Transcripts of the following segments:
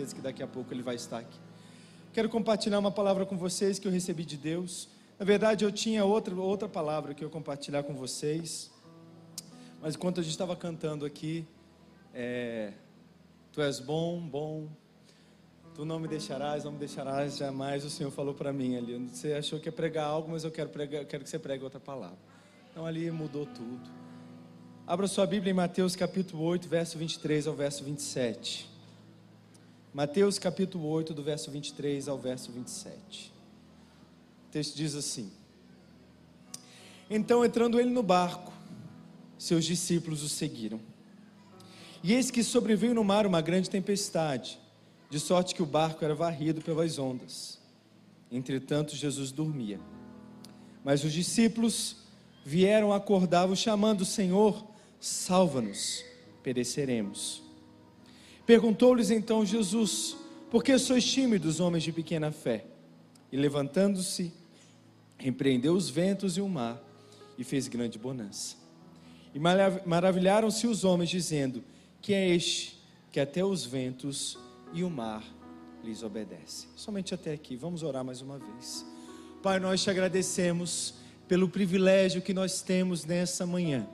certeza que daqui a pouco ele vai estar aqui. Quero compartilhar uma palavra com vocês que eu recebi de Deus. Na verdade, eu tinha outra, outra palavra que eu compartilhar com vocês, mas enquanto a gente estava cantando aqui, é, Tu és bom, bom, Tu não me deixarás, não me deixarás jamais. O Senhor falou para mim ali. Você achou que ia pregar algo, mas eu quero, pregar, quero que você pregue outra palavra. Então ali mudou tudo. Abra sua Bíblia em Mateus capítulo 8, verso 23 ao verso 27. Mateus capítulo 8, do verso 23 ao verso 27. O texto diz assim: Então entrando ele no barco, seus discípulos o seguiram. E eis que sobreveio no mar uma grande tempestade, de sorte que o barco era varrido pelas ondas. Entretanto, Jesus dormia. Mas os discípulos vieram acordá-lo, chamando: Senhor, salva-nos, pereceremos. Perguntou-lhes então Jesus: Por que sois tímidos, homens de pequena fé? E levantando-se, repreendeu os ventos e o mar, e fez grande bonança. E maravilharam-se os homens, dizendo: Que é este que até os ventos e o mar lhes obedecem? Somente até aqui, vamos orar mais uma vez. Pai, nós te agradecemos pelo privilégio que nós temos nessa manhã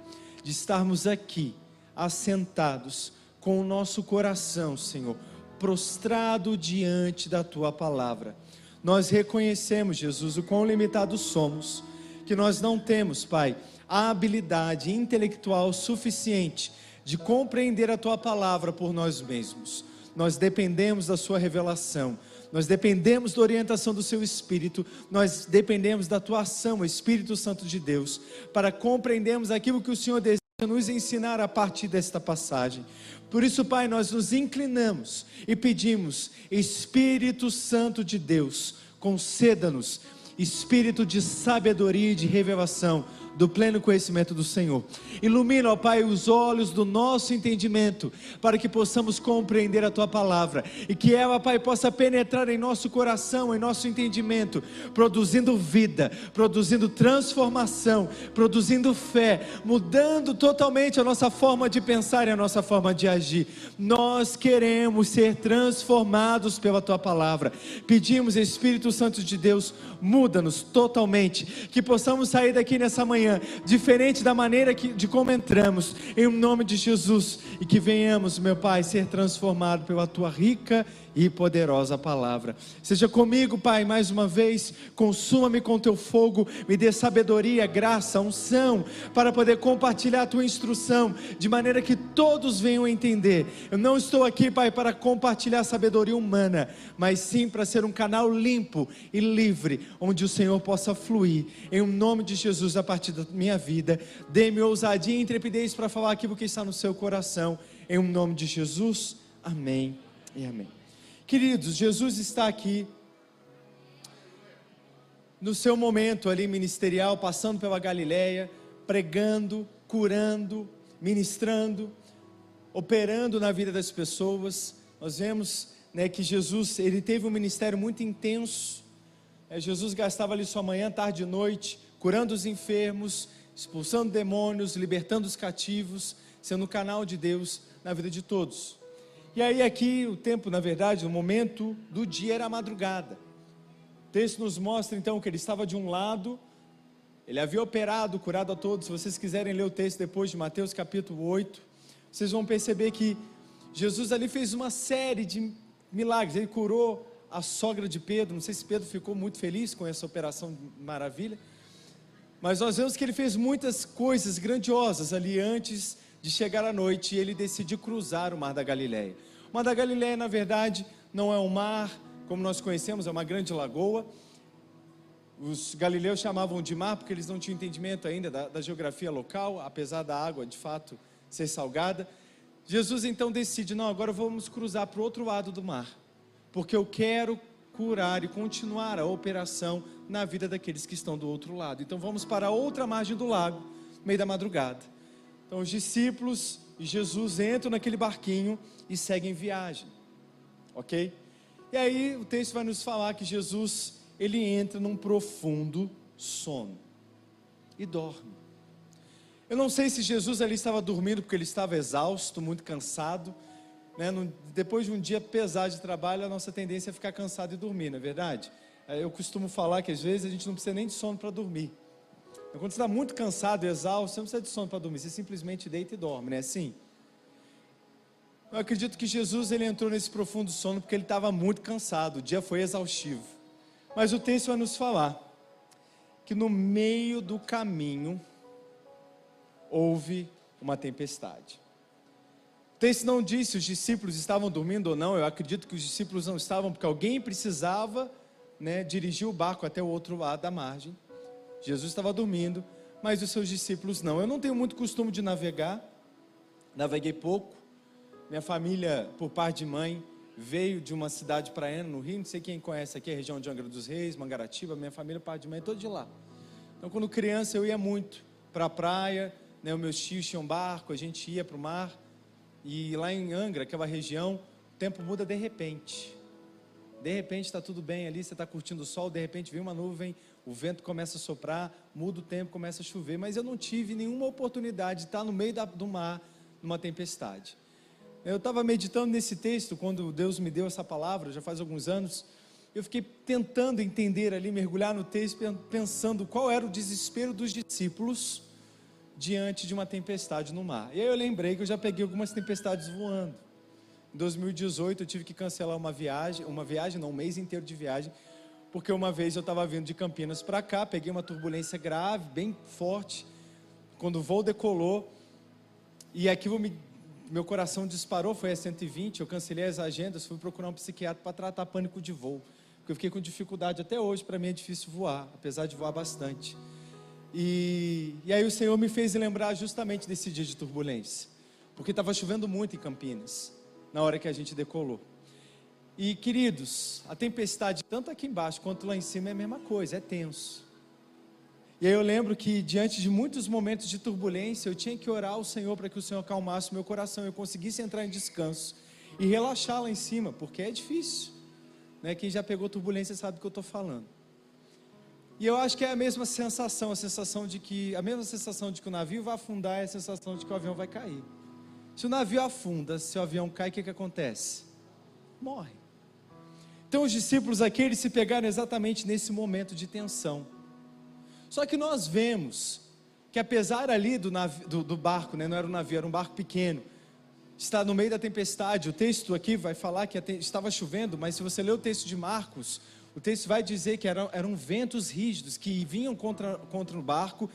de estarmos aqui, assentados, com o nosso coração, Senhor, prostrado diante da tua palavra. Nós reconhecemos, Jesus, o quão limitados somos, que nós não temos, Pai, a habilidade intelectual suficiente de compreender a tua palavra por nós mesmos. Nós dependemos da sua revelação nós dependemos da orientação do Seu Espírito, nós dependemos da tua ação, Espírito Santo de Deus, para compreendermos aquilo que o Senhor deseja nos ensinar a partir desta passagem. Por isso, Pai, nós nos inclinamos e pedimos, Espírito Santo de Deus, conceda-nos espírito de sabedoria e de revelação do pleno conhecimento do Senhor. Ilumina, ó Pai, os olhos do nosso entendimento, para que possamos compreender a tua palavra e que ela, Pai, possa penetrar em nosso coração, em nosso entendimento, produzindo vida, produzindo transformação, produzindo fé, mudando totalmente a nossa forma de pensar e a nossa forma de agir. Nós queremos ser transformados pela tua palavra. Pedimos, Espírito Santo de Deus, muda-nos totalmente, que possamos sair daqui nessa manhã manhã, diferente da maneira que, de como entramos, em nome de Jesus, e que venhamos, meu Pai, ser transformado pela tua rica e poderosa palavra. Seja comigo, Pai, mais uma vez, consuma-me com teu fogo, me dê sabedoria, graça, unção, para poder compartilhar a tua instrução, de maneira que todos venham entender. Eu não estou aqui, Pai, para compartilhar sabedoria humana, mas sim para ser um canal limpo e livre, onde o Senhor possa fluir, em nome de Jesus, a partir da minha vida. Dê-me ousadia e intrepidez para falar aquilo que está no seu coração, em nome de Jesus. Amém e amém. Queridos, Jesus está aqui no seu momento ali ministerial, passando pela Galileia, pregando, curando, ministrando, operando na vida das pessoas. Nós vemos né, que Jesus ele teve um ministério muito intenso. É, Jesus gastava ali sua manhã, tarde e noite, curando os enfermos, expulsando demônios, libertando os cativos, sendo o canal de Deus na vida de todos. E aí aqui o tempo, na verdade, o momento do dia era a madrugada. O texto nos mostra então que ele estava de um lado, ele havia operado, curado a todos. Se vocês quiserem ler o texto depois de Mateus capítulo 8, vocês vão perceber que Jesus ali fez uma série de milagres. Ele curou a sogra de Pedro. Não sei se Pedro ficou muito feliz com essa operação maravilha. Mas nós vemos que ele fez muitas coisas grandiosas ali antes de chegar à noite e ele decide cruzar o mar da Galileia. O mar da Galileia, na verdade, não é um mar como nós conhecemos, é uma grande lagoa. Os galileus chamavam de mar porque eles não tinham entendimento ainda da, da geografia local, apesar da água de fato ser salgada. Jesus então decide: não, agora vamos cruzar para o outro lado do mar, porque eu quero curar e continuar a operação na vida daqueles que estão do outro lado. Então vamos para a outra margem do lago, meio da madrugada. Então os discípulos e Jesus entram naquele barquinho e seguem viagem. OK? E aí o texto vai nos falar que Jesus, ele entra num profundo sono e dorme. Eu não sei se Jesus ali estava dormindo porque ele estava exausto, muito cansado. né, depois de um dia pesado de trabalho, a nossa tendência é ficar cansado e dormir, não é verdade? Eu costumo falar que às vezes a gente não precisa nem de sono para dormir. Então, quando você está muito cansado, exausto, você não precisa de sono para dormir, você simplesmente deita e dorme, não é assim? Eu acredito que Jesus ele entrou nesse profundo sono porque ele estava muito cansado, o dia foi exaustivo. Mas o texto vai nos falar que no meio do caminho houve uma tempestade. O texto não diz se os discípulos estavam dormindo ou não, eu acredito que os discípulos não estavam, porque alguém precisava né, dirigir o barco até o outro lado da margem. Jesus estava dormindo, mas os seus discípulos não. Eu não tenho muito costume de navegar, naveguei pouco. Minha família, por parte de mãe, veio de uma cidade praiana no Rio, não sei quem conhece aqui, a região de Angra dos Reis, Mangaratiba, minha família, parte de mãe, todo de lá. Então, quando criança, eu ia muito para a praia, né, meus tios tinham barco, a gente ia para o mar. E lá em Angra, aquela região, o tempo muda de repente. De repente está tudo bem ali, você está curtindo o sol, de repente vem uma nuvem, o vento começa a soprar, muda o tempo, começa a chover. Mas eu não tive nenhuma oportunidade de estar no meio da, do mar numa tempestade. Eu estava meditando nesse texto quando Deus me deu essa palavra, já faz alguns anos. Eu fiquei tentando entender ali, mergulhar no texto, pensando qual era o desespero dos discípulos diante de uma tempestade no mar. E aí eu lembrei que eu já peguei algumas tempestades voando. Em 2018 eu tive que cancelar uma viagem, uma viagem não, um mês inteiro de viagem, porque uma vez eu estava vindo de Campinas para cá, peguei uma turbulência grave, bem forte. Quando o voo decolou, e aquilo me, meu coração disparou, foi a 120, eu cancelei as agendas, fui procurar um psiquiatra para tratar pânico de voo. Porque eu fiquei com dificuldade até hoje, para mim é difícil voar, apesar de voar bastante. E, e aí o Senhor me fez lembrar justamente desse dia de turbulência, porque estava chovendo muito em Campinas, na hora que a gente decolou. E queridos, a tempestade, tanto aqui embaixo quanto lá em cima, é a mesma coisa, é tenso. E aí eu lembro que diante de muitos momentos de turbulência, eu tinha que orar ao Senhor para que o Senhor acalmasse o meu coração, eu conseguisse entrar em descanso e relaxar lá em cima, porque é difícil. Né? Quem já pegou turbulência sabe do que eu estou falando. E eu acho que é a mesma sensação, a sensação de que a mesma sensação de que o navio vai afundar é a sensação de que o avião vai cair. Se o navio afunda, se o avião cai, o que, que acontece? Morre. Então os discípulos aqui eles se pegaram exatamente nesse momento de tensão. Só que nós vemos que apesar ali do, navio, do, do barco, né, não era um navio, era um barco pequeno, está no meio da tempestade. O texto aqui vai falar que estava chovendo, mas se você ler o texto de Marcos, o texto vai dizer que eram, eram ventos rígidos que vinham contra, contra o barco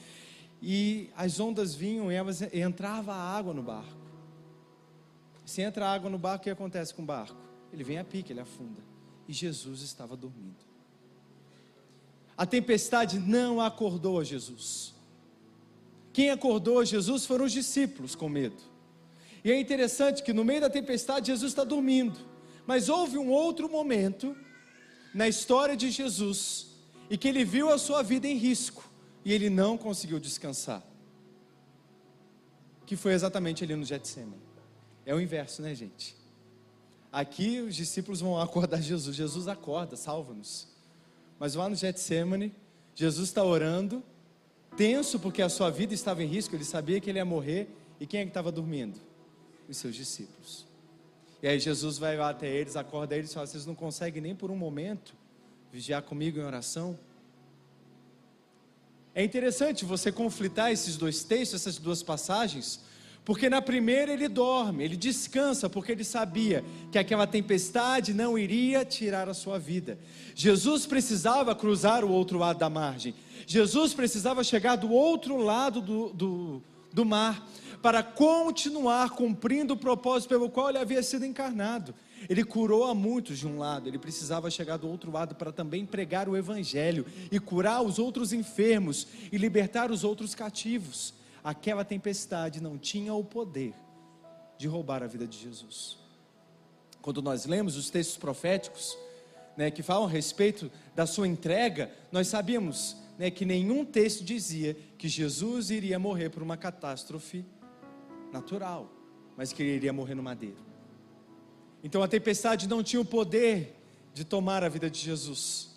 e as ondas vinham e, elas, e entrava água no barco. Se entra água no barco, o que acontece com o barco? Ele vem a pique, ele afunda. E Jesus estava dormindo. A tempestade não acordou a Jesus. Quem acordou a Jesus foram os discípulos com medo. E é interessante que no meio da tempestade Jesus está dormindo. Mas houve um outro momento na história de Jesus e que ele viu a sua vida em risco e ele não conseguiu descansar. Que foi exatamente ali no Getsemane. É o inverso, né, gente? Aqui os discípulos vão acordar Jesus. Jesus acorda, salva-nos. Mas lá no Getsemane, Jesus está orando, tenso porque a sua vida estava em risco, ele sabia que ele ia morrer. E quem é que estava dormindo? Os seus discípulos. E aí Jesus vai lá até eles, acorda eles e fala: Vocês não conseguem nem por um momento vigiar comigo em oração? É interessante você conflitar esses dois textos, essas duas passagens, porque na primeira ele dorme, ele descansa, porque ele sabia que aquela tempestade não iria tirar a sua vida. Jesus precisava cruzar o outro lado da margem, Jesus precisava chegar do outro lado do, do, do mar, para continuar cumprindo o propósito pelo qual ele havia sido encarnado. Ele curou a muitos de um lado, ele precisava chegar do outro lado para também pregar o evangelho e curar os outros enfermos e libertar os outros cativos. Aquela tempestade não tinha o poder de roubar a vida de Jesus. Quando nós lemos os textos proféticos, né, que falam a respeito da sua entrega, nós sabíamos né, que nenhum texto dizia que Jesus iria morrer por uma catástrofe natural, mas que ele iria morrer no madeiro. Então a tempestade não tinha o poder de tomar a vida de Jesus.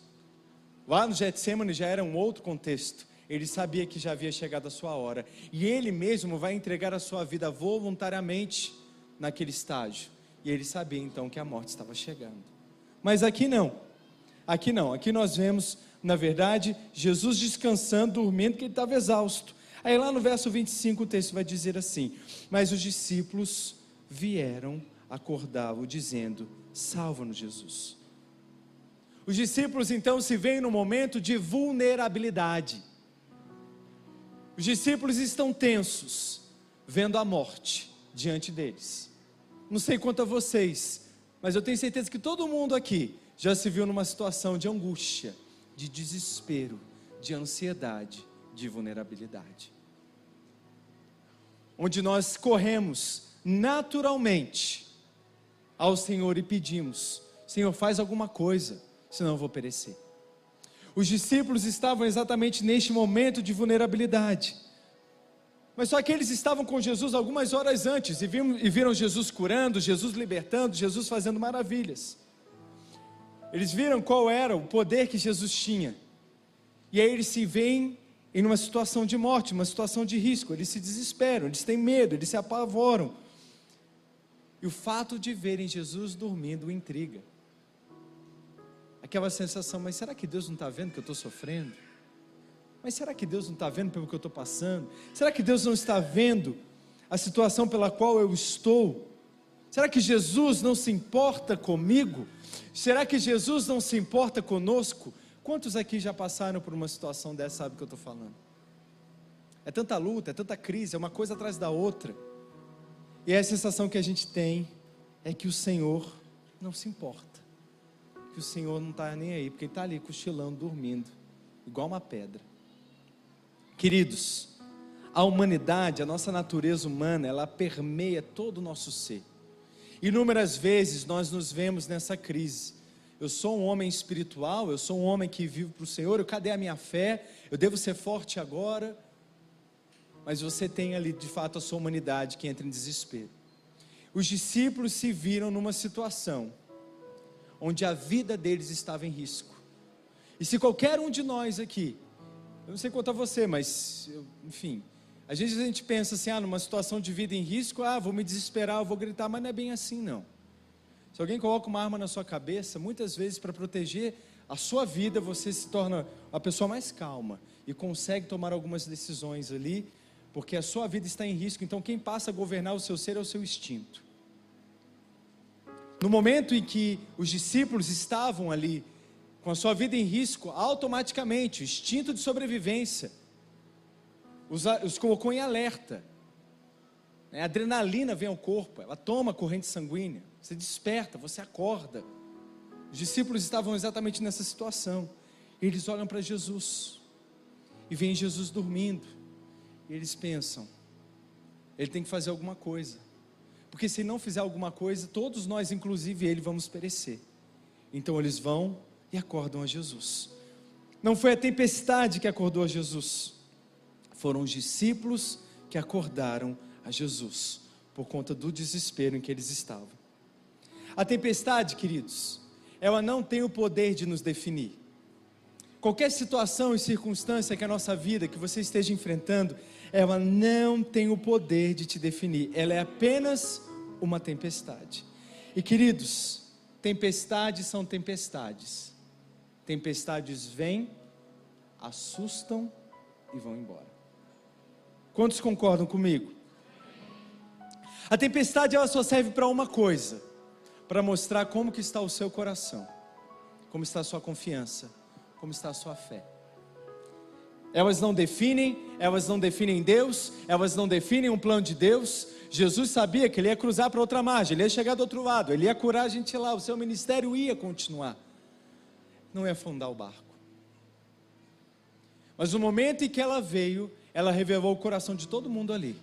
Lá no Getsemane já era um outro contexto. Ele sabia que já havia chegado a sua hora. E ele mesmo vai entregar a sua vida voluntariamente naquele estágio. E ele sabia então que a morte estava chegando. Mas aqui não. Aqui não. Aqui nós vemos, na verdade, Jesus descansando, dormindo, que ele estava exausto. Aí lá no verso 25 o texto vai dizer assim: Mas os discípulos vieram acordá-lo, dizendo: Salva-nos, Jesus. Os discípulos então se veem no momento de vulnerabilidade. Os discípulos estão tensos, vendo a morte diante deles. Não sei quanto a vocês, mas eu tenho certeza que todo mundo aqui já se viu numa situação de angústia, de desespero, de ansiedade, de vulnerabilidade. Onde nós corremos naturalmente ao Senhor e pedimos: Senhor, faz alguma coisa, senão eu vou perecer. Os discípulos estavam exatamente neste momento de vulnerabilidade. Mas só que eles estavam com Jesus algumas horas antes e viram, e viram Jesus curando, Jesus libertando, Jesus fazendo maravilhas. Eles viram qual era o poder que Jesus tinha. E aí eles se veem em uma situação de morte, uma situação de risco. Eles se desesperam, eles têm medo, eles se apavoram. E o fato de verem Jesus dormindo intriga. Aquela sensação, mas será que Deus não está vendo que eu estou sofrendo? Mas será que Deus não está vendo pelo que eu estou passando? Será que Deus não está vendo a situação pela qual eu estou? Será que Jesus não se importa comigo? Será que Jesus não se importa conosco? Quantos aqui já passaram por uma situação dessa, sabe o que eu estou falando? É tanta luta, é tanta crise, é uma coisa atrás da outra. E a sensação que a gente tem é que o Senhor não se importa. Que o Senhor não está nem aí, porque Ele está ali cochilando, dormindo, igual uma pedra. Queridos, a humanidade, a nossa natureza humana, ela permeia todo o nosso ser. Inúmeras vezes nós nos vemos nessa crise. Eu sou um homem espiritual, eu sou um homem que vive para o Senhor, eu, cadê a minha fé? Eu devo ser forte agora. Mas você tem ali de fato a sua humanidade que entra em desespero. Os discípulos se viram numa situação onde a vida deles estava em risco. E se qualquer um de nós aqui eu não sei quanto a você, mas, eu, enfim. Às vezes a gente pensa assim, ah, numa situação de vida em risco, ah, vou me desesperar, vou gritar, mas não é bem assim, não. Se alguém coloca uma arma na sua cabeça, muitas vezes para proteger a sua vida, você se torna a pessoa mais calma e consegue tomar algumas decisões ali, porque a sua vida está em risco. Então, quem passa a governar o seu ser é o seu instinto. No momento em que os discípulos estavam ali com a sua vida em risco, automaticamente, o instinto de sobrevivência os, os colocou em alerta. A adrenalina vem ao corpo, ela toma corrente sanguínea, você desperta, você acorda. Os discípulos estavam exatamente nessa situação. Eles olham para Jesus e veem Jesus dormindo. E eles pensam: ele tem que fazer alguma coisa. Porque se não fizer alguma coisa, todos nós, inclusive ele, vamos perecer. Então eles vão e acordam a Jesus. Não foi a tempestade que acordou a Jesus, foram os discípulos que acordaram a Jesus, por conta do desespero em que eles estavam. A tempestade, queridos, ela não tem o poder de nos definir. Qualquer situação e circunstância que a nossa vida, que você esteja enfrentando, ela não tem o poder de te definir, ela é apenas uma tempestade. E queridos, tempestades são tempestades Tempestades vêm, assustam e vão embora. Quantos concordam comigo? A tempestade ela só serve para uma coisa, para mostrar como que está o seu coração, como está a sua confiança, como está a sua fé. Elas não definem, elas não definem Deus, elas não definem um plano de Deus. Jesus sabia que ele ia cruzar para outra margem, ele ia chegar do outro lado, ele ia curar a gente lá, o seu ministério ia continuar não é afundar o barco. Mas no momento em que ela veio, ela revelou o coração de todo mundo ali.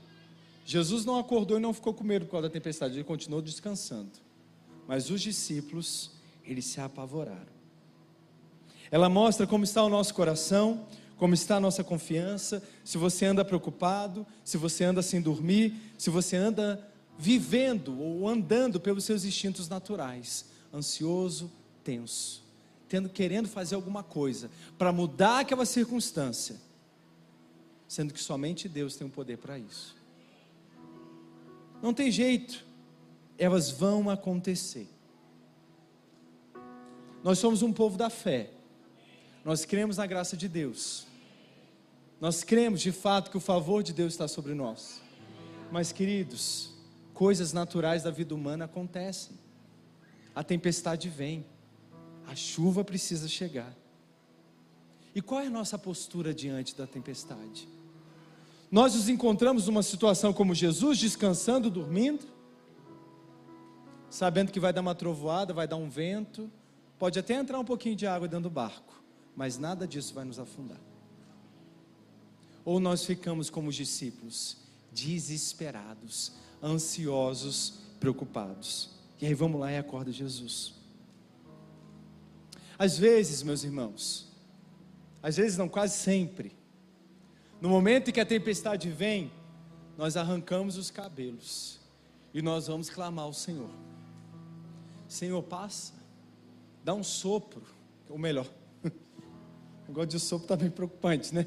Jesus não acordou e não ficou com medo por causa da tempestade, ele continuou descansando. Mas os discípulos, eles se apavoraram. Ela mostra como está o nosso coração, como está a nossa confiança, se você anda preocupado, se você anda sem dormir, se você anda vivendo ou andando pelos seus instintos naturais, ansioso, tenso tendo querendo fazer alguma coisa para mudar aquela circunstância, sendo que somente Deus tem o poder para isso. Não tem jeito. elas vão acontecer. Nós somos um povo da fé. Nós cremos na graça de Deus. Nós cremos de fato que o favor de Deus está sobre nós. Mas, queridos, coisas naturais da vida humana acontecem. A tempestade vem, a chuva precisa chegar. E qual é a nossa postura diante da tempestade? Nós nos encontramos numa situação como Jesus, descansando, dormindo, sabendo que vai dar uma trovoada, vai dar um vento, pode até entrar um pouquinho de água dentro do barco, mas nada disso vai nos afundar. Ou nós ficamos como os discípulos, desesperados, ansiosos, preocupados. E aí vamos lá e acorda Jesus. Às vezes, meus irmãos, às vezes não, quase sempre, no momento em que a tempestade vem, nós arrancamos os cabelos e nós vamos clamar ao Senhor. Senhor, passa, dá um sopro, ou melhor, o de sopro está bem preocupante, né?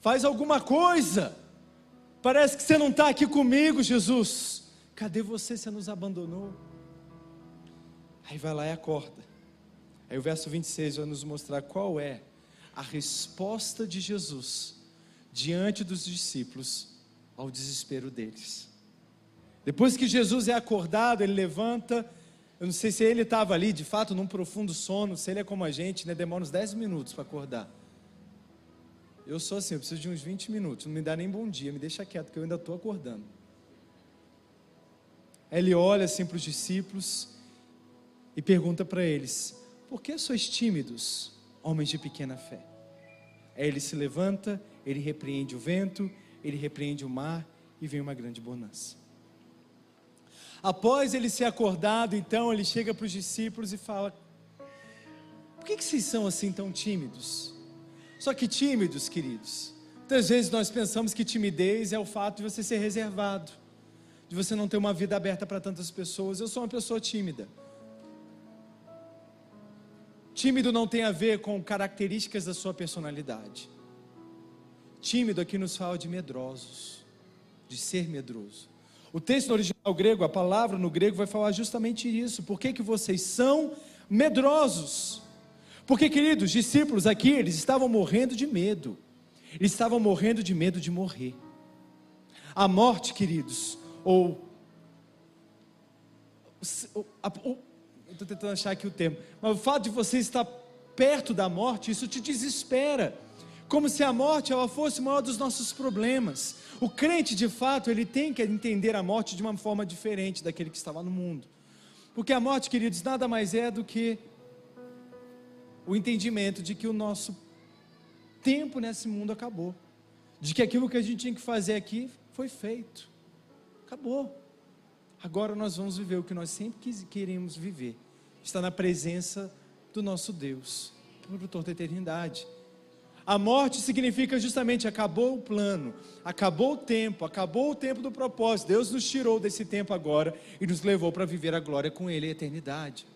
Faz alguma coisa. Parece que você não está aqui comigo, Jesus. Cadê você? Você nos abandonou. Aí vai lá e acorda. Aí o verso 26 vai nos mostrar qual é a resposta de Jesus diante dos discípulos ao desespero deles. Depois que Jesus é acordado, ele levanta. Eu não sei se ele estava ali, de fato, num profundo sono, se ele é como a gente, né, demora uns 10 minutos para acordar. Eu sou assim, eu preciso de uns 20 minutos, não me dá nem bom dia, me deixa quieto, que eu ainda estou acordando. Ele olha assim para os discípulos e pergunta para eles: Por que sois tímidos, homens de pequena fé? Aí ele se levanta, ele repreende o vento, ele repreende o mar e vem uma grande bonança. Após ele ser acordado, então ele chega para os discípulos e fala: Por que, que vocês são assim tão tímidos? Só que tímidos, queridos. Muitas vezes nós pensamos que timidez é o fato de você ser reservado, de você não ter uma vida aberta para tantas pessoas. Eu sou uma pessoa tímida. Tímido não tem a ver com características da sua personalidade. Tímido aqui nos fala de medrosos, de ser medroso. O texto original grego, a palavra no grego vai falar justamente isso. Por que, que vocês são medrosos? Porque, queridos, discípulos aqui, eles estavam morrendo de medo. Eles estavam morrendo de medo de morrer. A morte, queridos, ou. Estou tentando achar aqui o termo. Mas o fato de você estar perto da morte, isso te desespera. Como se a morte ela fosse o maior dos nossos problemas. O crente, de fato, ele tem que entender a morte de uma forma diferente daquele que estava no mundo. Porque a morte, queridos, nada mais é do que o entendimento de que o nosso tempo nesse mundo acabou, de que aquilo que a gente tinha que fazer aqui foi feito, acabou. Agora nós vamos viver o que nós sempre queremos viver, está na presença do nosso Deus, por toda a eternidade. A morte significa justamente acabou o plano, acabou o tempo, acabou o tempo do propósito. Deus nos tirou desse tempo agora e nos levou para viver a glória com Ele a eternidade.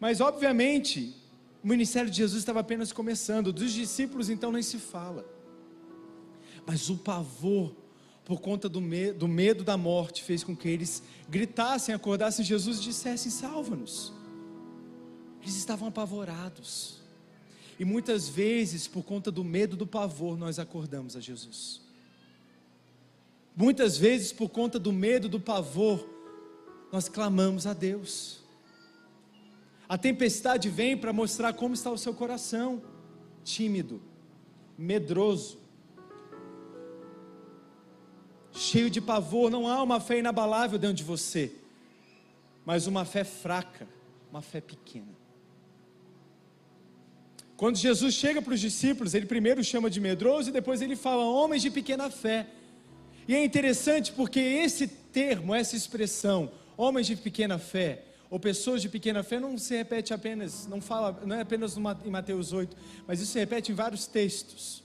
Mas, obviamente, o ministério de Jesus estava apenas começando, dos discípulos então nem se fala. Mas o pavor, por conta do, me do medo da morte, fez com que eles gritassem, acordassem Jesus e dissessem: Salva-nos. Eles estavam apavorados. E muitas vezes, por conta do medo do pavor, nós acordamos a Jesus. Muitas vezes, por conta do medo do pavor, nós clamamos a Deus. A tempestade vem para mostrar como está o seu coração, tímido, medroso, cheio de pavor. Não há uma fé inabalável dentro de você, mas uma fé fraca, uma fé pequena. Quando Jesus chega para os discípulos, ele primeiro chama de medroso e depois ele fala homens de pequena fé. E é interessante porque esse termo, essa expressão, homens de pequena fé, ou pessoas de pequena fé não se repete apenas, não fala, não é apenas em Mateus 8, mas isso se repete em vários textos.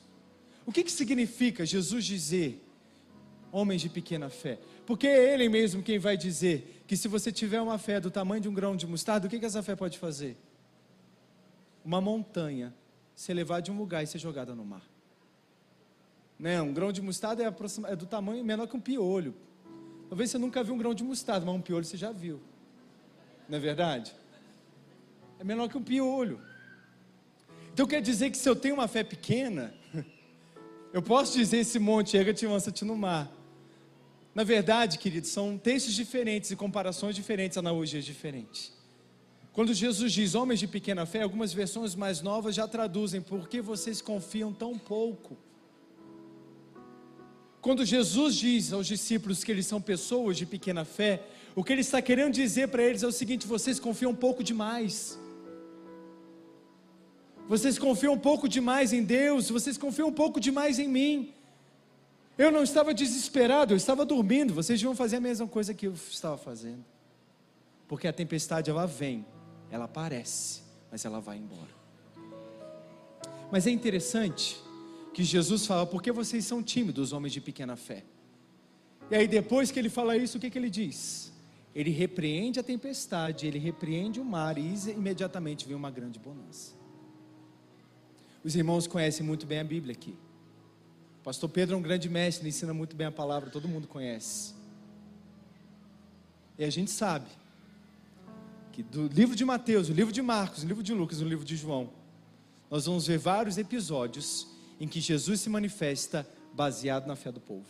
O que, que significa Jesus dizer homens de pequena fé? Porque é Ele mesmo quem vai dizer que se você tiver uma fé do tamanho de um grão de mostarda, o que, que essa fé pode fazer? Uma montanha se elevar de um lugar e ser jogada no mar. Né? Um grão de mostarda é, é do tamanho menor que um piolho. Talvez você nunca viu um grão de mostarda, mas um piolho você já viu. Não é verdade? É menor que um piolho. Então quer dizer que se eu tenho uma fé pequena, eu posso dizer esse monte, erga-te lança-te no mar. Na verdade, queridos, são textos diferentes e comparações diferentes, analogias diferentes. Quando Jesus diz homens de pequena fé, algumas versões mais novas já traduzem por que vocês confiam tão pouco. Quando Jesus diz aos discípulos que eles são pessoas de pequena fé, o que ele está querendo dizer para eles é o seguinte: vocês confiam um pouco demais. Vocês confiam um pouco demais em Deus, vocês confiam um pouco demais em mim. Eu não estava desesperado, eu estava dormindo. Vocês vão fazer a mesma coisa que eu estava fazendo. Porque a tempestade ela vem, ela aparece, mas ela vai embora. Mas é interessante que Jesus fala: por que vocês são tímidos, homens de pequena fé? E aí, depois que ele fala isso, o que, que ele diz? Ele repreende a tempestade, ele repreende o mar e imediatamente vem uma grande bonança. Os irmãos conhecem muito bem a Bíblia aqui. O pastor Pedro é um grande mestre, ele ensina muito bem a palavra, todo mundo conhece. E a gente sabe que do livro de Mateus, o livro de Marcos, o livro de Lucas, o livro de João, nós vamos ver vários episódios em que Jesus se manifesta baseado na fé do povo.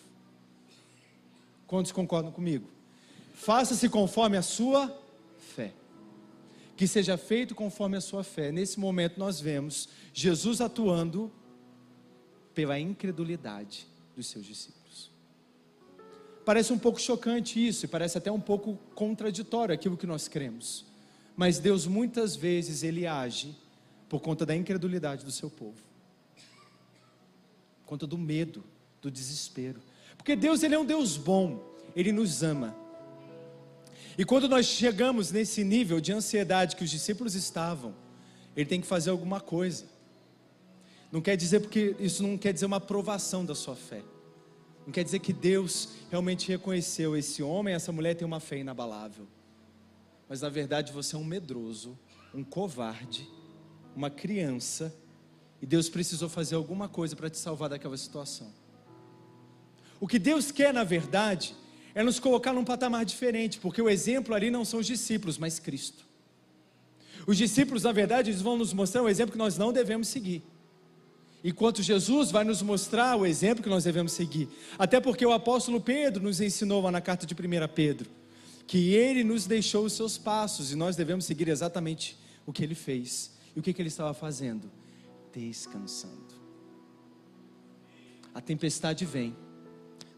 Quantos concordam comigo? Faça-se conforme a sua fé. Que seja feito conforme a sua fé. Nesse momento nós vemos Jesus atuando pela incredulidade dos seus discípulos. Parece um pouco chocante isso, e parece até um pouco contraditório aquilo que nós cremos. Mas Deus muitas vezes ele age por conta da incredulidade do seu povo conta do medo, do desespero. Porque Deus ele é um Deus bom, ele nos ama. E quando nós chegamos nesse nível de ansiedade que os discípulos estavam, ele tem que fazer alguma coisa. Não quer dizer porque isso não quer dizer uma aprovação da sua fé. Não quer dizer que Deus realmente reconheceu esse homem, essa mulher tem uma fé inabalável. Mas na verdade você é um medroso, um covarde, uma criança e Deus precisou fazer alguma coisa para te salvar daquela situação. O que Deus quer, na verdade, é nos colocar num patamar diferente, porque o exemplo ali não são os discípulos, mas Cristo. Os discípulos, na verdade, eles vão nos mostrar um exemplo que nós não devemos seguir. Enquanto Jesus vai nos mostrar o exemplo que nós devemos seguir. Até porque o apóstolo Pedro nos ensinou lá na carta de 1 Pedro que ele nos deixou os seus passos e nós devemos seguir exatamente o que ele fez. E o que, que ele estava fazendo? descansando. A tempestade vem,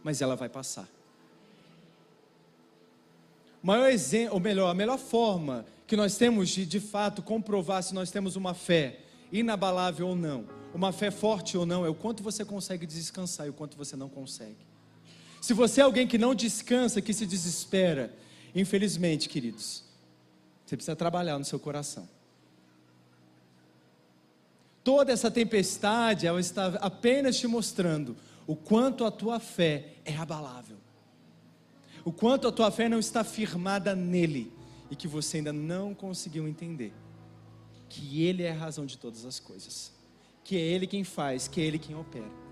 mas ela vai passar. O maior exemplo, ou melhor, a melhor forma que nós temos de de fato comprovar se nós temos uma fé inabalável ou não, uma fé forte ou não, é o quanto você consegue descansar e o quanto você não consegue. Se você é alguém que não descansa, que se desespera, infelizmente, queridos, você precisa trabalhar no seu coração. Toda essa tempestade, ela está apenas te mostrando o quanto a tua fé é abalável. O quanto a tua fé não está firmada nele e que você ainda não conseguiu entender que ele é a razão de todas as coisas, que é ele quem faz, que é ele quem opera.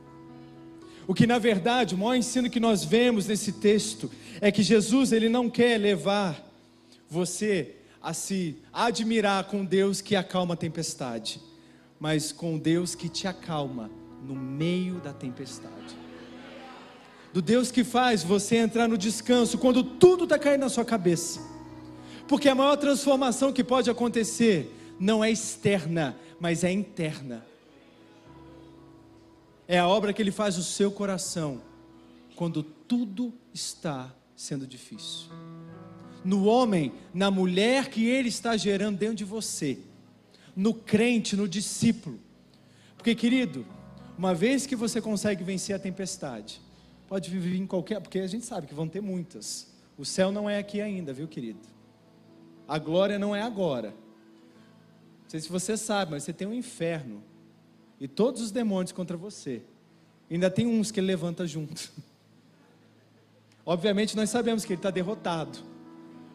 O que na verdade, o maior ensino que nós vemos nesse texto é que Jesus ele não quer levar você a se admirar com Deus que acalma a tempestade mas com Deus que te acalma no meio da tempestade. Do Deus que faz você entrar no descanso quando tudo está caindo na sua cabeça. Porque a maior transformação que pode acontecer não é externa, mas é interna. É a obra que ele faz no seu coração quando tudo está sendo difícil. No homem, na mulher que ele está gerando dentro de você no crente, no discípulo. Porque, querido, uma vez que você consegue vencer a tempestade, pode viver em qualquer, porque a gente sabe que vão ter muitas. O céu não é aqui ainda, viu, querido? A glória não é agora. Não sei se você sabe, mas você tem um inferno e todos os demônios contra você. Ainda tem uns que ele levanta junto. Obviamente nós sabemos que ele está derrotado.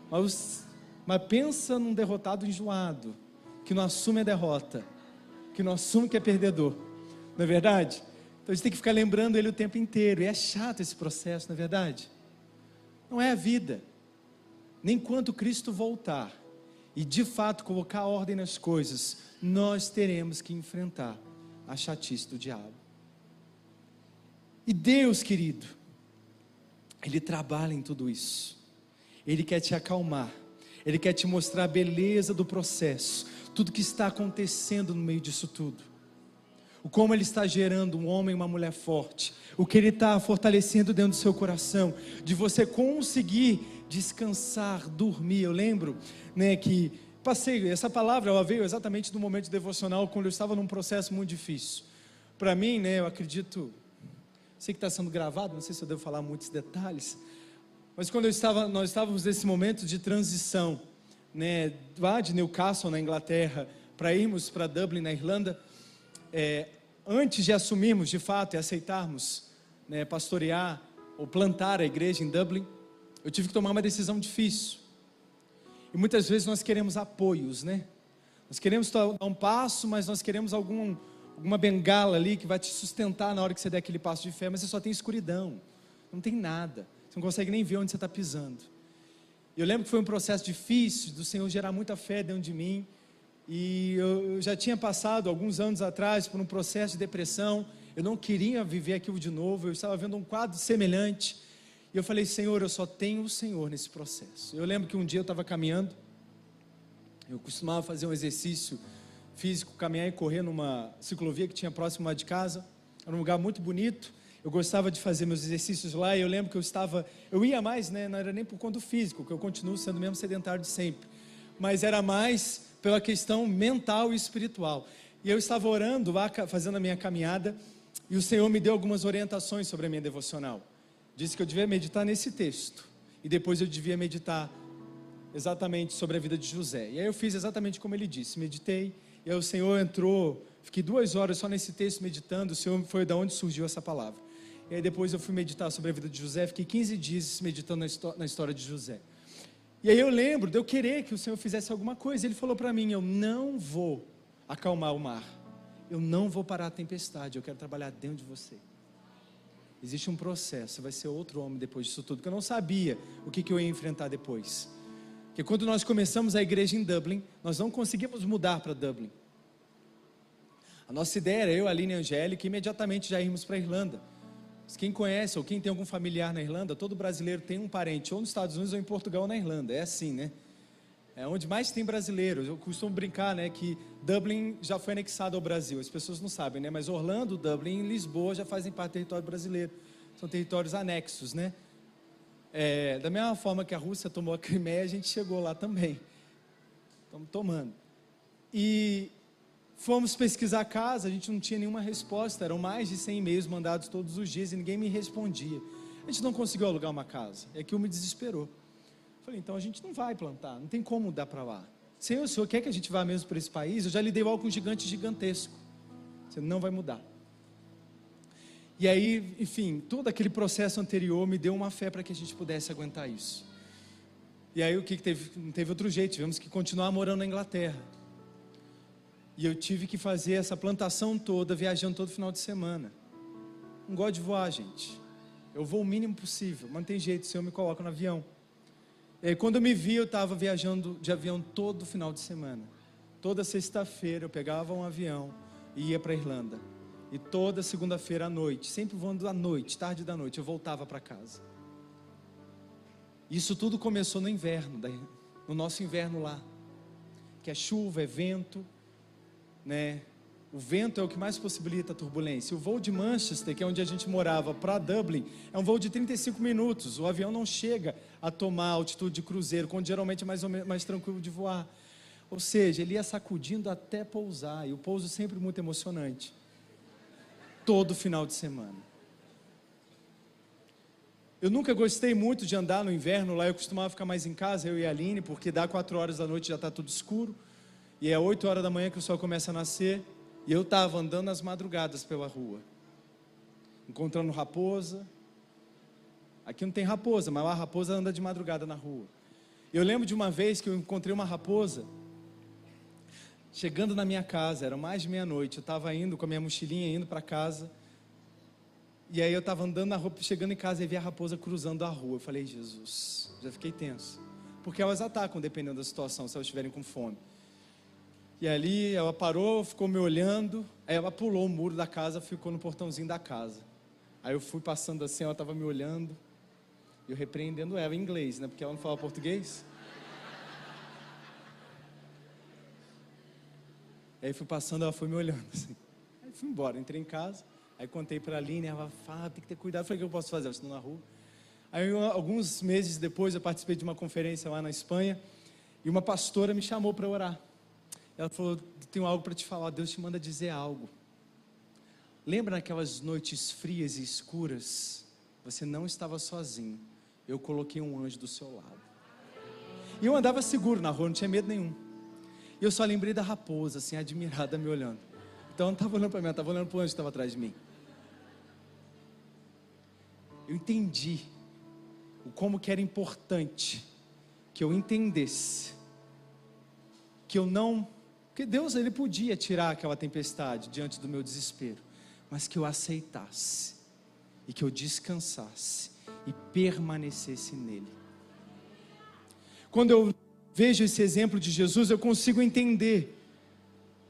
Mas, mas pensa num derrotado enjoado que não assume a derrota, que não assume que é perdedor. Não é verdade? Então a gente tem que ficar lembrando ele o tempo inteiro. E é chato esse processo, não é verdade? Não é a vida. Nem quando Cristo voltar e de fato colocar ordem nas coisas, nós teremos que enfrentar a chatice do diabo. E Deus, querido, Ele trabalha em tudo isso. Ele quer te acalmar. Ele quer te mostrar a beleza do processo, tudo que está acontecendo no meio disso tudo o como Ele está gerando um homem e uma mulher forte, o que Ele está fortalecendo dentro do seu coração, de você conseguir descansar, dormir. Eu lembro, né, que passei essa palavra, ela veio exatamente no momento devocional quando eu estava num processo muito difícil. Para mim, né, eu acredito, sei que está sendo gravado, não sei se eu devo falar muitos detalhes, mas quando eu estava, nós estávamos nesse momento de transição, né, lá de Newcastle na Inglaterra para irmos para Dublin na Irlanda, é, antes de assumirmos de fato e aceitarmos né, pastorear ou plantar a igreja em Dublin, eu tive que tomar uma decisão difícil. E muitas vezes nós queremos apoios, né? Nós queremos dar um passo, mas nós queremos algum, alguma bengala ali que vai te sustentar na hora que você der aquele passo de fé, mas você só tem escuridão, não tem nada, você não consegue nem ver onde você está pisando. Eu lembro que foi um processo difícil do Senhor gerar muita fé dentro de mim, e eu já tinha passado alguns anos atrás por um processo de depressão. Eu não queria viver aquilo de novo. Eu estava vendo um quadro semelhante. E eu falei, Senhor, eu só tenho o Senhor nesse processo. Eu lembro que um dia eu estava caminhando. Eu costumava fazer um exercício físico, caminhar e correr numa ciclovia que tinha próximo de casa. Era um lugar muito bonito. Eu gostava de fazer meus exercícios lá. E eu lembro que eu estava, eu ia mais, né? Não era nem por conta do físico, que eu continuo sendo mesmo sedentário de sempre. Mas era mais pela questão mental e espiritual. E eu estava orando lá, fazendo a minha caminhada, e o Senhor me deu algumas orientações sobre a minha devocional. Disse que eu devia meditar nesse texto, e depois eu devia meditar exatamente sobre a vida de José. E aí eu fiz exatamente como ele disse, meditei, e aí o Senhor entrou, fiquei duas horas só nesse texto meditando, o Senhor foi da onde surgiu essa palavra. E aí depois eu fui meditar sobre a vida de José, fiquei 15 dias meditando na, história de José. E aí eu lembro de eu querer que o Senhor fizesse alguma coisa. Ele falou para mim: Eu não vou acalmar o mar. Eu não vou parar a tempestade. Eu quero trabalhar dentro de você. Existe um processo. Vai ser outro homem depois disso tudo. Que eu não sabia o que, que eu ia enfrentar depois. Porque quando nós começamos a igreja em Dublin, nós não conseguimos mudar para Dublin. A nossa ideia era eu, Aline e Angélica, imediatamente já irmos para a Irlanda. Quem conhece ou quem tem algum familiar na Irlanda, todo brasileiro tem um parente ou nos Estados Unidos ou em Portugal ou na Irlanda. É assim, né? É onde mais tem brasileiros. Eu costumo brincar, né, que Dublin já foi anexado ao Brasil. As pessoas não sabem, né? Mas Orlando, Dublin e Lisboa já fazem parte do território brasileiro. São territórios anexos, né? É, da mesma forma que a Rússia tomou a Crimeia, a gente chegou lá também. Estamos tomando. E Fomos pesquisar a casa, a gente não tinha nenhuma resposta, eram mais de 100 e-mails mandados todos os dias e ninguém me respondia. A gente não conseguiu alugar uma casa, é que eu me desesperou. Falei, então a gente não vai plantar, não tem como mudar para lá. Senhor, o senhor quer que a gente vá mesmo para esse país? Eu já lhe dei algo com um gigante gigantesco. Você não vai mudar. E aí, enfim, todo aquele processo anterior me deu uma fé para que a gente pudesse aguentar isso. E aí o que, que teve? Não teve outro jeito, tivemos que continuar morando na Inglaterra. E eu tive que fazer essa plantação toda viajando todo final de semana. Não gosto de voar, gente. Eu vou o mínimo possível, mas não tem jeito, se eu me coloco no avião. E aí, quando eu me vi, eu estava viajando de avião todo final de semana. Toda sexta-feira eu pegava um avião e ia para a Irlanda. E toda segunda-feira à noite, sempre voando à noite, tarde da noite, eu voltava para casa. Isso tudo começou no inverno, no nosso inverno lá, que é chuva, é vento, né? O vento é o que mais possibilita a turbulência. O voo de Manchester, que é onde a gente morava, para Dublin, é um voo de 35 minutos. O avião não chega a tomar altitude de cruzeiro, quando geralmente é mais, mais tranquilo de voar. Ou seja, ele ia sacudindo até pousar, e o pouso sempre muito emocionante. Todo final de semana. Eu nunca gostei muito de andar no inverno, lá eu costumava ficar mais em casa, eu e a Aline, porque dá quatro horas da noite já está tudo escuro. E é 8 horas da manhã que o sol começa a nascer. E eu estava andando nas madrugadas pela rua, encontrando raposa. Aqui não tem raposa, mas a raposa anda de madrugada na rua. Eu lembro de uma vez que eu encontrei uma raposa chegando na minha casa, era mais de meia-noite. Eu estava indo com a minha mochilinha, indo para casa. E aí eu estava andando na rua, chegando em casa e vi a raposa cruzando a rua. Eu falei, Jesus, já fiquei tenso. Porque elas atacam dependendo da situação, se elas estiverem com fome. E ali ela parou, ficou me olhando. Aí ela pulou o muro da casa, ficou no portãozinho da casa. Aí eu fui passando assim, ela estava me olhando. E eu repreendendo ela em inglês, né? Porque ela não fala português. Aí fui passando, ela foi me olhando assim. Aí fui embora, entrei em casa. Aí contei para a Aline, ela falou, ah, tem que ter cuidado. Eu falei, o que eu posso fazer? Estou na rua. Aí alguns meses depois eu participei de uma conferência lá na Espanha. E uma pastora me chamou para orar. Ela falou, tenho algo para te falar, Deus te manda dizer algo. Lembra naquelas noites frias e escuras? Você não estava sozinho. Eu coloquei um anjo do seu lado. E eu andava seguro na rua, não tinha medo nenhum. E eu só lembrei da raposa, assim, admirada, me olhando. Então eu não estava olhando para mim, eu estava olhando para o anjo que estava atrás de mim. Eu entendi o como que era importante que eu entendesse que eu não, que Deus ele podia tirar aquela tempestade diante do meu desespero, mas que eu aceitasse e que eu descansasse e permanecesse nele. Quando eu vejo esse exemplo de Jesus, eu consigo entender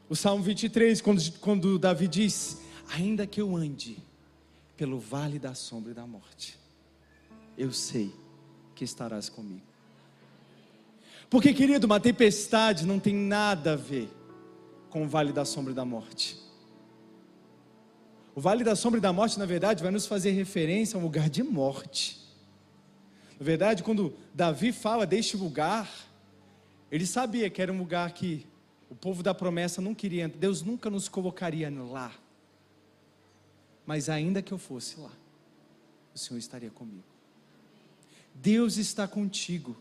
o Salmo 23, quando, quando Davi diz: Ainda que eu ande pelo vale da sombra e da morte, eu sei que estarás comigo. Porque, querido, uma tempestade não tem nada a ver com o vale da sombra da morte. O vale da sombra da morte, na verdade, vai nos fazer referência a um lugar de morte. Na verdade, quando Davi fala deste lugar, ele sabia que era um lugar que o povo da promessa não queria, Deus nunca nos colocaria lá. Mas ainda que eu fosse lá, o Senhor estaria comigo. Deus está contigo.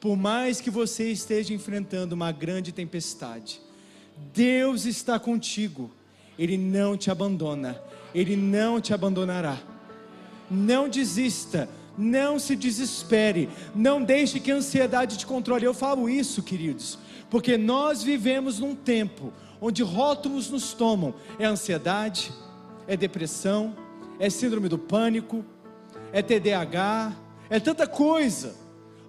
Por mais que você esteja enfrentando uma grande tempestade, Deus está contigo. Ele não te abandona. Ele não te abandonará. Não desista, não se desespere, não deixe que a ansiedade te controle. Eu falo isso, queridos, porque nós vivemos num tempo onde rótulos nos tomam: é ansiedade, é depressão, é síndrome do pânico, é TDAH, é tanta coisa.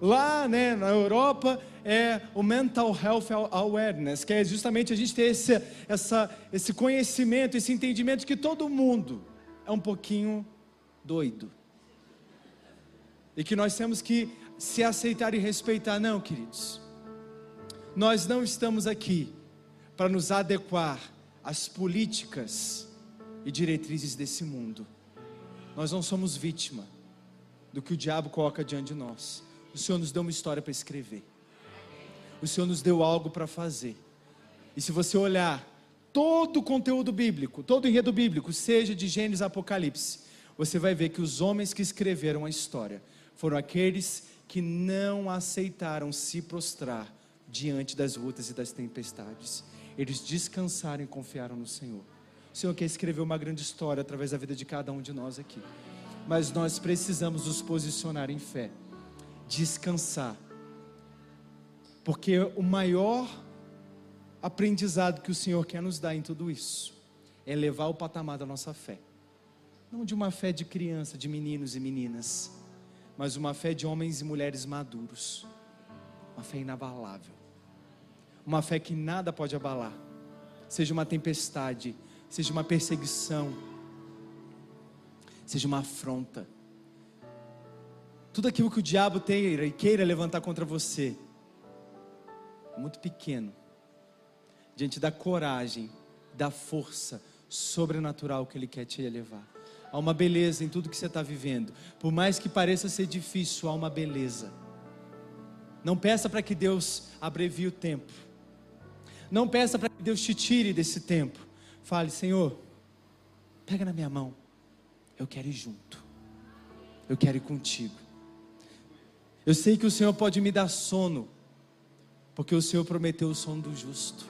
Lá né, na Europa é o Mental Health Awareness, que é justamente a gente ter esse, essa, esse conhecimento, esse entendimento que todo mundo é um pouquinho doido e que nós temos que se aceitar e respeitar. Não, queridos, nós não estamos aqui para nos adequar às políticas e diretrizes desse mundo. Nós não somos vítima do que o diabo coloca diante de nós. O Senhor nos deu uma história para escrever. O Senhor nos deu algo para fazer. E se você olhar todo o conteúdo bíblico, todo o enredo bíblico, seja de Gênesis a Apocalipse, você vai ver que os homens que escreveram a história foram aqueles que não aceitaram se prostrar diante das lutas e das tempestades. Eles descansaram e confiaram no Senhor. O Senhor quer escrever uma grande história através da vida de cada um de nós aqui. Mas nós precisamos nos posicionar em fé, descansar. Porque o maior aprendizado que o Senhor quer nos dar em tudo isso é levar o patamar da nossa fé. Não de uma fé de criança, de meninos e meninas, mas uma fé de homens e mulheres maduros, uma fé inabalável, uma fé que nada pode abalar, seja uma tempestade, seja uma perseguição, seja uma afronta, tudo aquilo que o diabo tenha e queira levantar contra você, muito pequeno, diante da coragem, da força sobrenatural que Ele quer te elevar. Há uma beleza em tudo que você está vivendo. Por mais que pareça ser difícil, há uma beleza. Não peça para que Deus abrevie o tempo. Não peça para que Deus te tire desse tempo. Fale, Senhor, pega na minha mão. Eu quero ir junto. Eu quero ir contigo. Eu sei que o Senhor pode me dar sono, porque o Senhor prometeu o sono do justo.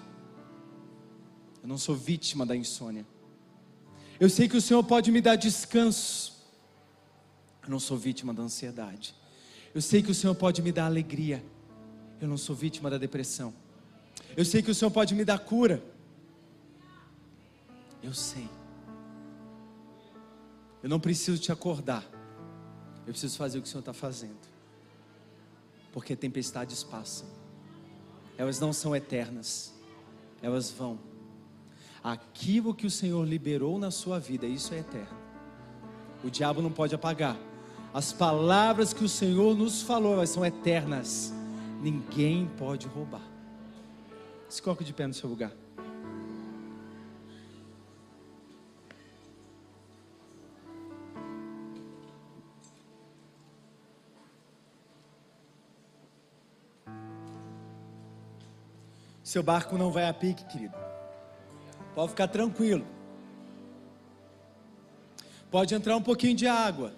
Eu não sou vítima da insônia. Eu sei que o Senhor pode me dar descanso. Eu não sou vítima da ansiedade. Eu sei que o Senhor pode me dar alegria. Eu não sou vítima da depressão. Eu sei que o Senhor pode me dar cura. Eu sei. Eu não preciso te acordar. Eu preciso fazer o que o Senhor está fazendo. Porque tempestades passam. Elas não são eternas. Elas vão. Aquilo que o Senhor liberou na sua vida, isso é eterno. O diabo não pode apagar. As palavras que o Senhor nos falou, elas são eternas. Ninguém pode roubar. Se coloque de pé no seu lugar. Seu barco não vai a pique, querido. Pode ficar tranquilo. Pode entrar um pouquinho de água.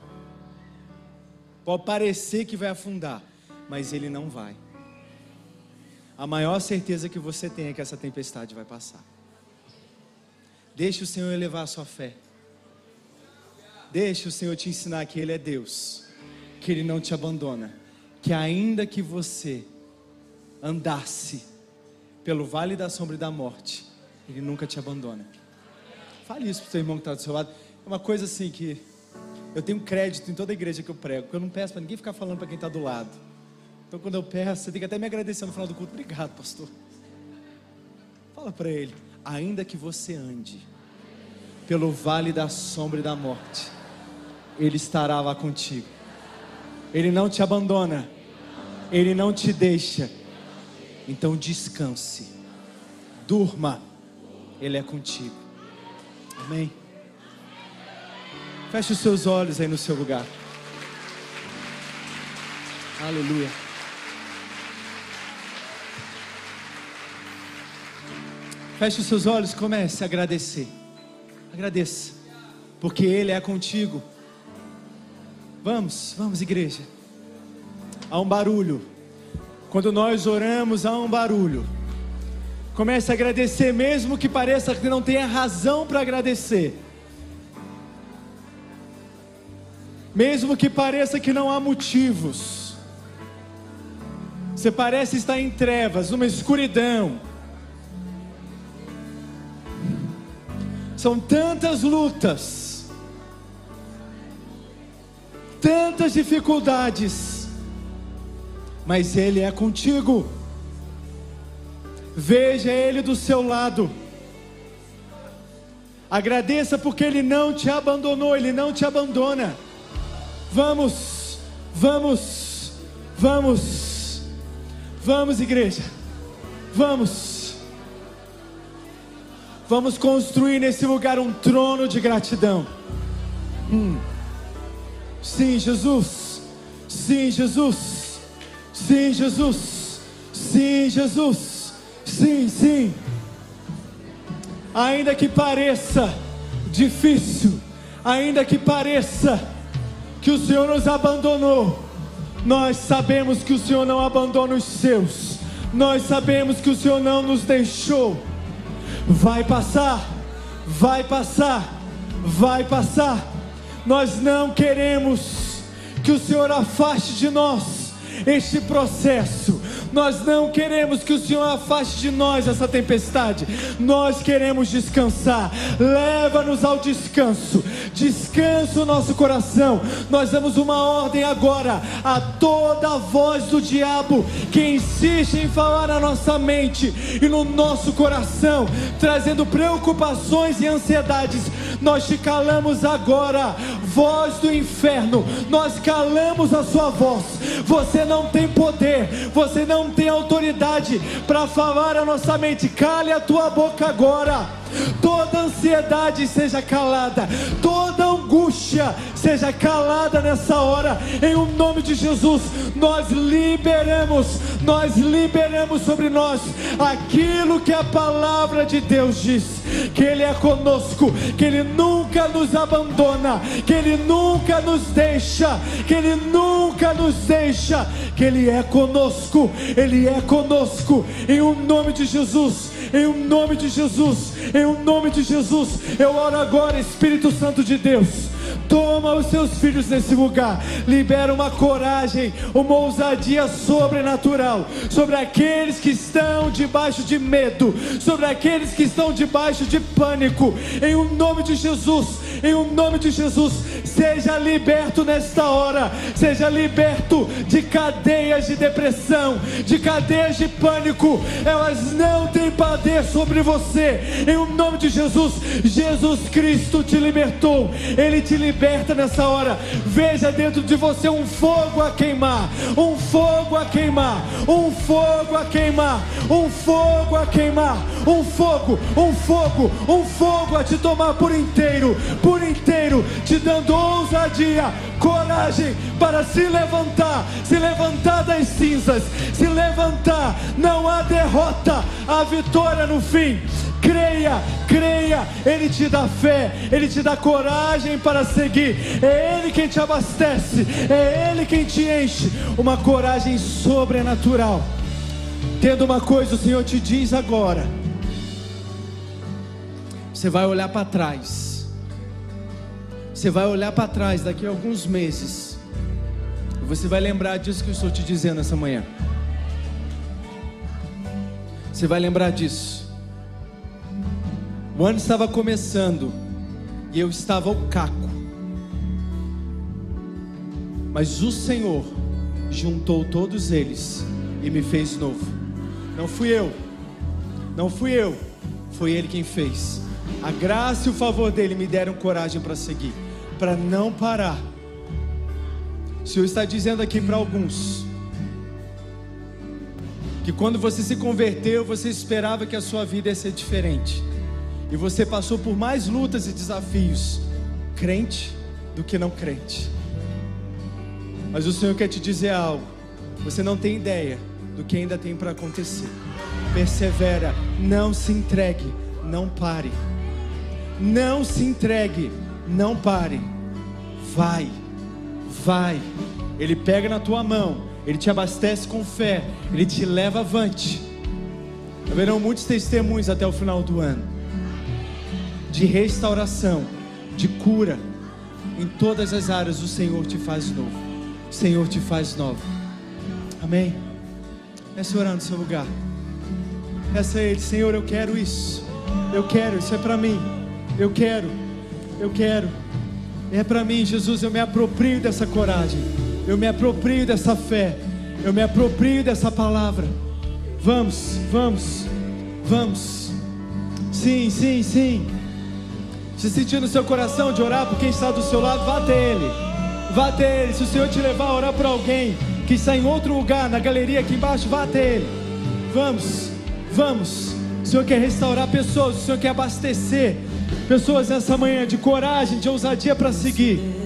Pode parecer que vai afundar, mas ele não vai. A maior certeza que você tem é que essa tempestade vai passar. Deixe o Senhor elevar a sua fé. Deixe o Senhor te ensinar que Ele é Deus, que Ele não te abandona, que ainda que você andasse pelo vale da sombra e da morte, Ele nunca te abandona. Fale isso para o seu irmão que está do seu lado. É uma coisa assim que eu tenho crédito em toda a igreja que eu prego, porque eu não peço para ninguém ficar falando para quem está do lado. Então quando eu peço, você tem que até me agradecer no final do culto. Obrigado, pastor. Fala para ele, ainda que você ande pelo vale da sombra e da morte, Ele estará lá contigo. Ele não te abandona. Ele não te deixa então descanse, durma, Ele é contigo. Amém. Feche os seus olhos aí no seu lugar. Aleluia. Feche os seus olhos, comece a agradecer. Agradeça, porque Ele é contigo. Vamos, vamos, igreja. Há um barulho. Quando nós oramos, há um barulho. Comece a agradecer, mesmo que pareça que não tenha razão para agradecer. Mesmo que pareça que não há motivos. Você parece estar em trevas, numa escuridão. São tantas lutas, tantas dificuldades mas Ele é contigo. Veja Ele do seu lado. Agradeça porque Ele não te abandonou, Ele não te abandona. Vamos, vamos, vamos, vamos, igreja, vamos, vamos construir nesse lugar um trono de gratidão. Hum. Sim, Jesus, sim, Jesus. Sim, Jesus. Sim, Jesus. Sim, sim. Ainda que pareça difícil, ainda que pareça que o Senhor nos abandonou, nós sabemos que o Senhor não abandona os seus. Nós sabemos que o Senhor não nos deixou. Vai passar, vai passar, vai passar. Nós não queremos que o Senhor afaste de nós este processo. Nós não queremos que o Senhor afaste de nós essa tempestade. Nós queremos descansar. Leva-nos ao descanso. Descansa o nosso coração. Nós damos uma ordem agora a toda a voz do diabo que insiste em falar na nossa mente e no nosso coração, trazendo preocupações e ansiedades. Nós te calamos agora, voz do inferno. Nós calamos a sua voz. Você não tem poder. Você não não tem autoridade para falar a nossa mente. Cale a tua boca agora. Toda ansiedade seja calada, toda angústia seja calada nessa hora, em o um nome de Jesus. Nós liberamos, nós liberamos sobre nós aquilo que a palavra de Deus diz: que Ele é conosco, que Ele nunca nos abandona, que Ele nunca nos deixa, que Ele nunca nos deixa, que Ele é conosco, Ele é conosco, em o um nome de Jesus, em o nome de Jesus, em o nome de Jesus. Eu oro agora, Espírito Santo de Deus Toma os seus filhos nesse lugar. Libera uma coragem, uma ousadia sobrenatural sobre aqueles que estão debaixo de medo, sobre aqueles que estão debaixo de pânico. Em o nome de Jesus, em o nome de Jesus. Seja liberto nesta hora, seja liberto de cadeias de depressão, de cadeias de pânico. Elas não têm poder sobre você, em o nome de Jesus. Jesus Cristo te libertou, Ele te liberta nessa hora. Veja dentro de você um fogo a queimar, um fogo a queimar, um fogo a queimar, um fogo a queimar, um fogo, um fogo, um fogo a te tomar por inteiro, por inteiro, te dando ousadia, coragem para se levantar, se levantar das cinzas, se levantar. Não há derrota, há vitória no fim. Creia, creia, Ele te dá fé, Ele te dá coragem para seguir. É Ele quem te abastece, é Ele quem te enche. Uma coragem sobrenatural. Tendo uma coisa, o Senhor te diz agora. Você vai olhar para trás. Você vai olhar para trás daqui a alguns meses. Você vai lembrar disso que eu estou te dizendo essa manhã. Você vai lembrar disso. O ano estava começando e eu estava ao caco. Mas o Senhor juntou todos eles e me fez novo. Não fui eu, não fui eu, foi Ele quem fez. A graça e o favor dele me deram coragem para seguir, para não parar. O Senhor está dizendo aqui para alguns que quando você se converteu, você esperava que a sua vida ia ser diferente. E você passou por mais lutas e desafios, crente do que não crente. Mas o Senhor quer te dizer algo. Você não tem ideia do que ainda tem para acontecer. Persevera, não se entregue, não pare. Não se entregue, não pare. Vai, vai. Ele pega na tua mão, ele te abastece com fé, ele te leva avante. Haverão muitos testemunhos até o final do ano de restauração, de cura. Em todas as áreas o Senhor te faz novo. O Senhor te faz novo. Amém. Peça orar no seu lugar. Peça a Ele, Senhor, eu quero isso. Eu quero, isso é para mim. Eu quero, eu quero. É para mim, Jesus. Eu me aproprio dessa coragem. Eu me aproprio dessa fé. Eu me aproprio dessa palavra. Vamos, vamos, vamos. Sim, sim, sim. Se sentir no seu coração de orar por quem está do seu lado, vá até Ele. Vá até Ele. Se o Senhor te levar a orar por alguém que está em outro lugar, na galeria aqui embaixo, vá até Ele. Vamos, vamos. O Senhor quer restaurar pessoas, o Senhor quer abastecer pessoas nessa manhã de coragem, de ousadia para seguir.